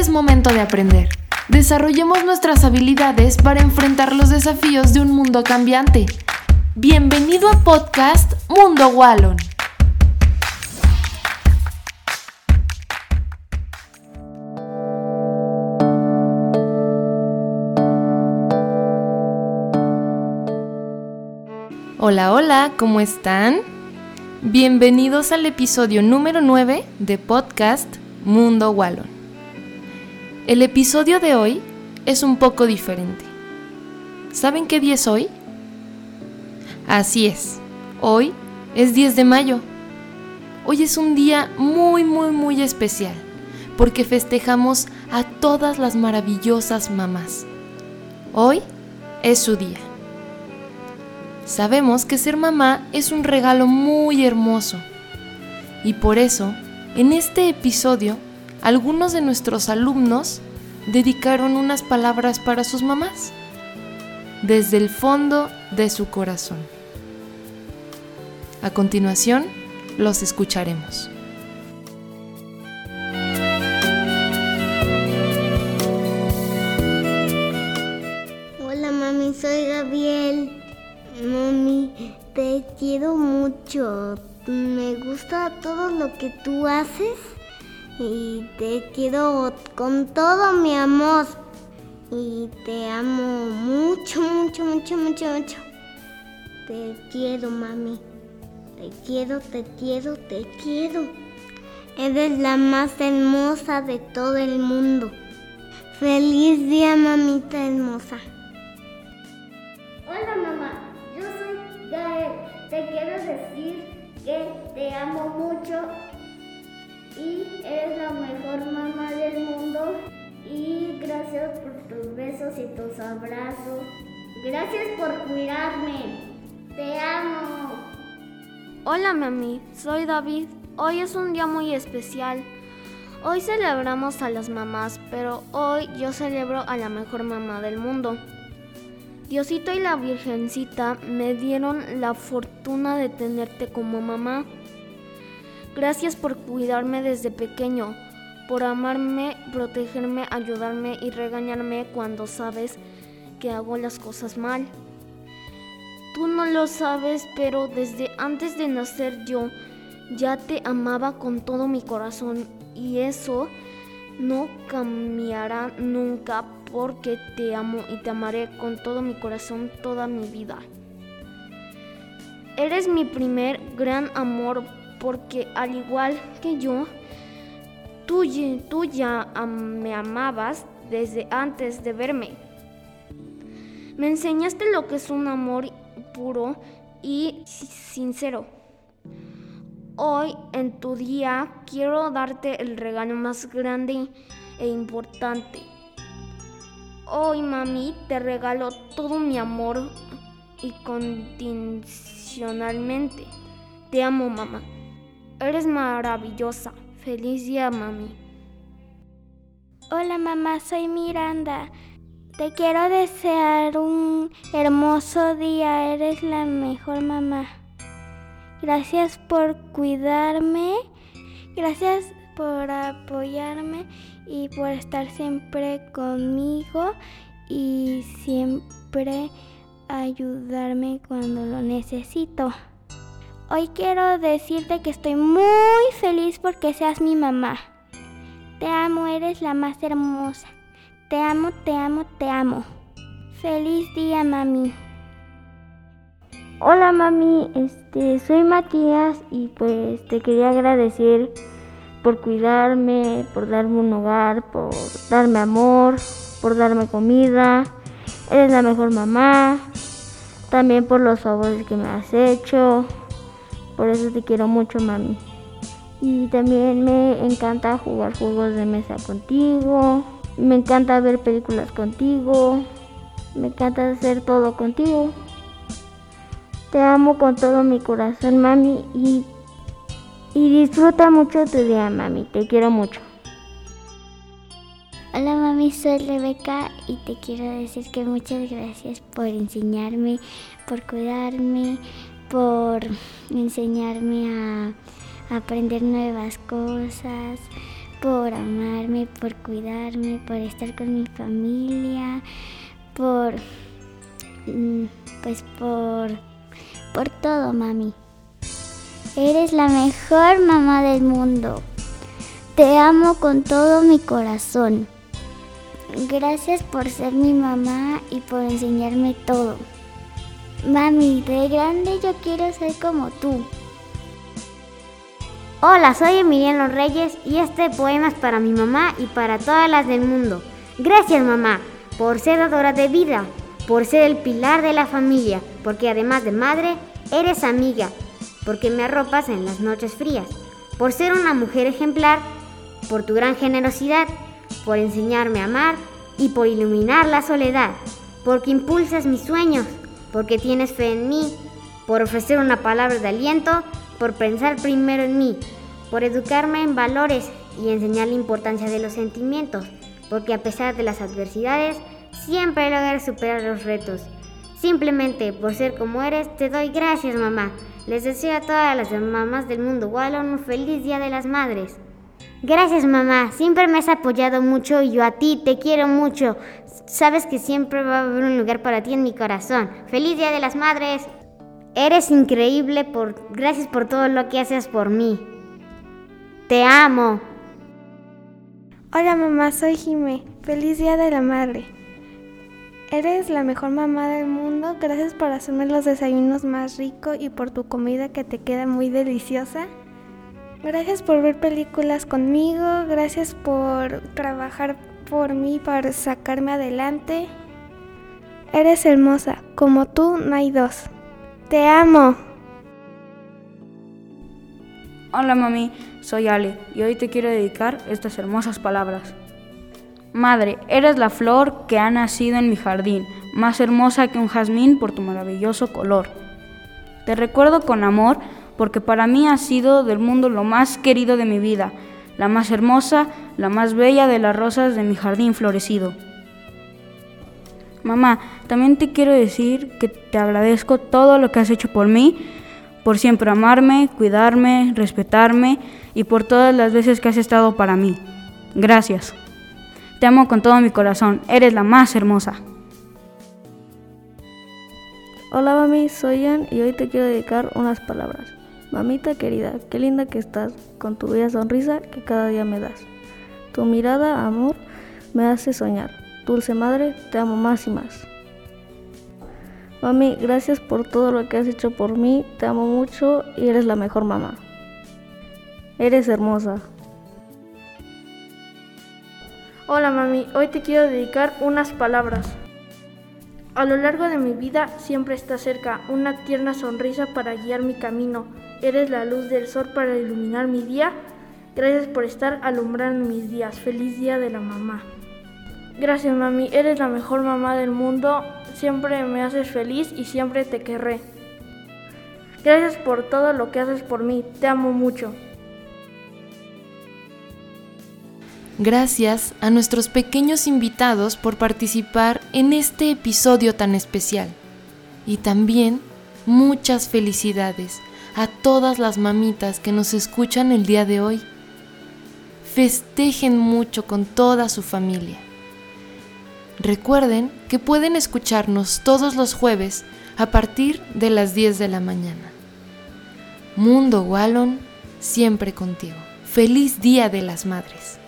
es momento de aprender. Desarrollemos nuestras habilidades para enfrentar los desafíos de un mundo cambiante. Bienvenido a podcast Mundo Wallon. Hola, hola, ¿cómo están? Bienvenidos al episodio número 9 de podcast Mundo Wallon. El episodio de hoy es un poco diferente. ¿Saben qué día es hoy? Así es, hoy es 10 de mayo. Hoy es un día muy, muy, muy especial porque festejamos a todas las maravillosas mamás. Hoy es su día. Sabemos que ser mamá es un regalo muy hermoso y por eso, en este episodio, algunos de nuestros alumnos dedicaron unas palabras para sus mamás, desde el fondo de su corazón. A continuación, los escucharemos. Hola mami, soy Gabriel. Mami, te quiero mucho. Me gusta todo lo que tú haces y te quiero con todo mi amor. Y te amo mucho, mucho, mucho, mucho, mucho. Te quiero, mami. Te quiero, te quiero, te quiero. Eres la más hermosa de todo el mundo. Feliz día, mamita hermosa. Hola mamá, yo soy Gael. Te quiero decir que te amo mucho y eres la mejor mamá del mundo. Y gracias por tus besos y tus abrazos. Gracias por cuidarme. Te amo. Hola mami, soy David. Hoy es un día muy especial. Hoy celebramos a las mamás, pero hoy yo celebro a la mejor mamá del mundo. Diosito y la Virgencita me dieron la fortuna de tenerte como mamá. Gracias por cuidarme desde pequeño, por amarme, protegerme, ayudarme y regañarme cuando sabes que hago las cosas mal. Tú no lo sabes, pero desde antes de nacer yo ya te amaba con todo mi corazón y eso no cambiará nunca porque te amo y te amaré con todo mi corazón toda mi vida. Eres mi primer gran amor porque al igual que yo, tú, ya me amabas desde antes de verme. Me enseñaste lo que es un amor puro y sincero. Hoy en tu día quiero darte el regalo más grande e importante. Hoy mami te regalo todo mi amor y condicionalmente. Te amo mamá. Eres maravillosa. Feliz día mami. Hola mamá, soy Miranda. Te quiero desear un hermoso día. Eres la mejor mamá. Gracias por cuidarme. Gracias por apoyarme y por estar siempre conmigo y siempre ayudarme cuando lo necesito. Hoy quiero decirte que estoy muy feliz porque seas mi mamá. Te amo, eres la más hermosa. Te amo, te amo, te amo. Feliz día, mami. Hola mami, este soy Matías y pues te quería agradecer por cuidarme, por darme un hogar, por darme amor, por darme comida. Eres la mejor mamá. También por los favores que me has hecho. Por eso te quiero mucho, mami. Y también me encanta jugar juegos de mesa contigo. Me encanta ver películas contigo. Me encanta hacer todo contigo. Te amo con todo mi corazón, mami, y, y disfruta mucho tu día, mami. Te quiero mucho. Hola mami, soy Rebeca y te quiero decir que muchas gracias por enseñarme, por cuidarme, por enseñarme a aprender nuevas cosas, por amarme, por cuidarme, por estar con mi familia, por mm, pues por por todo, mami. Eres la mejor mamá del mundo. Te amo con todo mi corazón. Gracias por ser mi mamá y por enseñarme todo. Mami, de grande yo quiero ser como tú. Hola, soy Emiliano Reyes y este poema es para mi mamá y para todas las del mundo. Gracias mamá por ser dadora de vida, por ser el pilar de la familia, porque además de madre, eres amiga, porque me arropas en las noches frías, por ser una mujer ejemplar, por tu gran generosidad, por enseñarme a amar y por iluminar la soledad, porque impulsas mis sueños, porque tienes fe en mí, por ofrecer una palabra de aliento, por pensar primero en mí, por educarme en valores y enseñar la importancia de los sentimientos, porque a pesar de las adversidades, siempre logras superar los retos. Simplemente por ser como eres, te doy gracias mamá. Les deseo a todas las mamás del mundo Wallon un feliz Día de las Madres. Gracias mamá, siempre me has apoyado mucho y yo a ti te quiero mucho. Sabes que siempre va a haber un lugar para ti en mi corazón. Feliz Día de las Madres. Eres increíble por gracias por todo lo que haces por mí. Te amo. Hola mamá, soy Jime. Feliz Día de la Madre. Eres la mejor mamá del mundo. Gracias por hacerme los desayunos más ricos y por tu comida que te queda muy deliciosa. Gracias por ver películas conmigo. Gracias por trabajar por mí para sacarme adelante. Eres hermosa. Como tú no hay dos. Te amo. Hola mami, soy Ale y hoy te quiero dedicar estas hermosas palabras. Madre, eres la flor que ha nacido en mi jardín, más hermosa que un jazmín por tu maravilloso color. Te recuerdo con amor porque para mí has sido del mundo lo más querido de mi vida, la más hermosa, la más bella de las rosas de mi jardín florecido. Mamá, también te quiero decir que te agradezco todo lo que has hecho por mí, por siempre amarme, cuidarme, respetarme y por todas las veces que has estado para mí. Gracias. Te amo con todo mi corazón, eres la más hermosa. Hola mami, soy Ian y hoy te quiero dedicar unas palabras. Mamita querida, qué linda que estás, con tu bella sonrisa que cada día me das. Tu mirada, amor, me hace soñar. Dulce madre, te amo más y más. Mami, gracias por todo lo que has hecho por mí, te amo mucho y eres la mejor mamá. Eres hermosa, Hola mami, hoy te quiero dedicar unas palabras. A lo largo de mi vida siempre está cerca una tierna sonrisa para guiar mi camino. Eres la luz del sol para iluminar mi día. Gracias por estar alumbrando mis días. Feliz día de la mamá. Gracias mami, eres la mejor mamá del mundo. Siempre me haces feliz y siempre te querré. Gracias por todo lo que haces por mí. Te amo mucho. Gracias a nuestros pequeños invitados por participar en este episodio tan especial. Y también muchas felicidades a todas las mamitas que nos escuchan el día de hoy. Festejen mucho con toda su familia. Recuerden que pueden escucharnos todos los jueves a partir de las 10 de la mañana. Mundo Wallon, siempre contigo. Feliz Día de las Madres.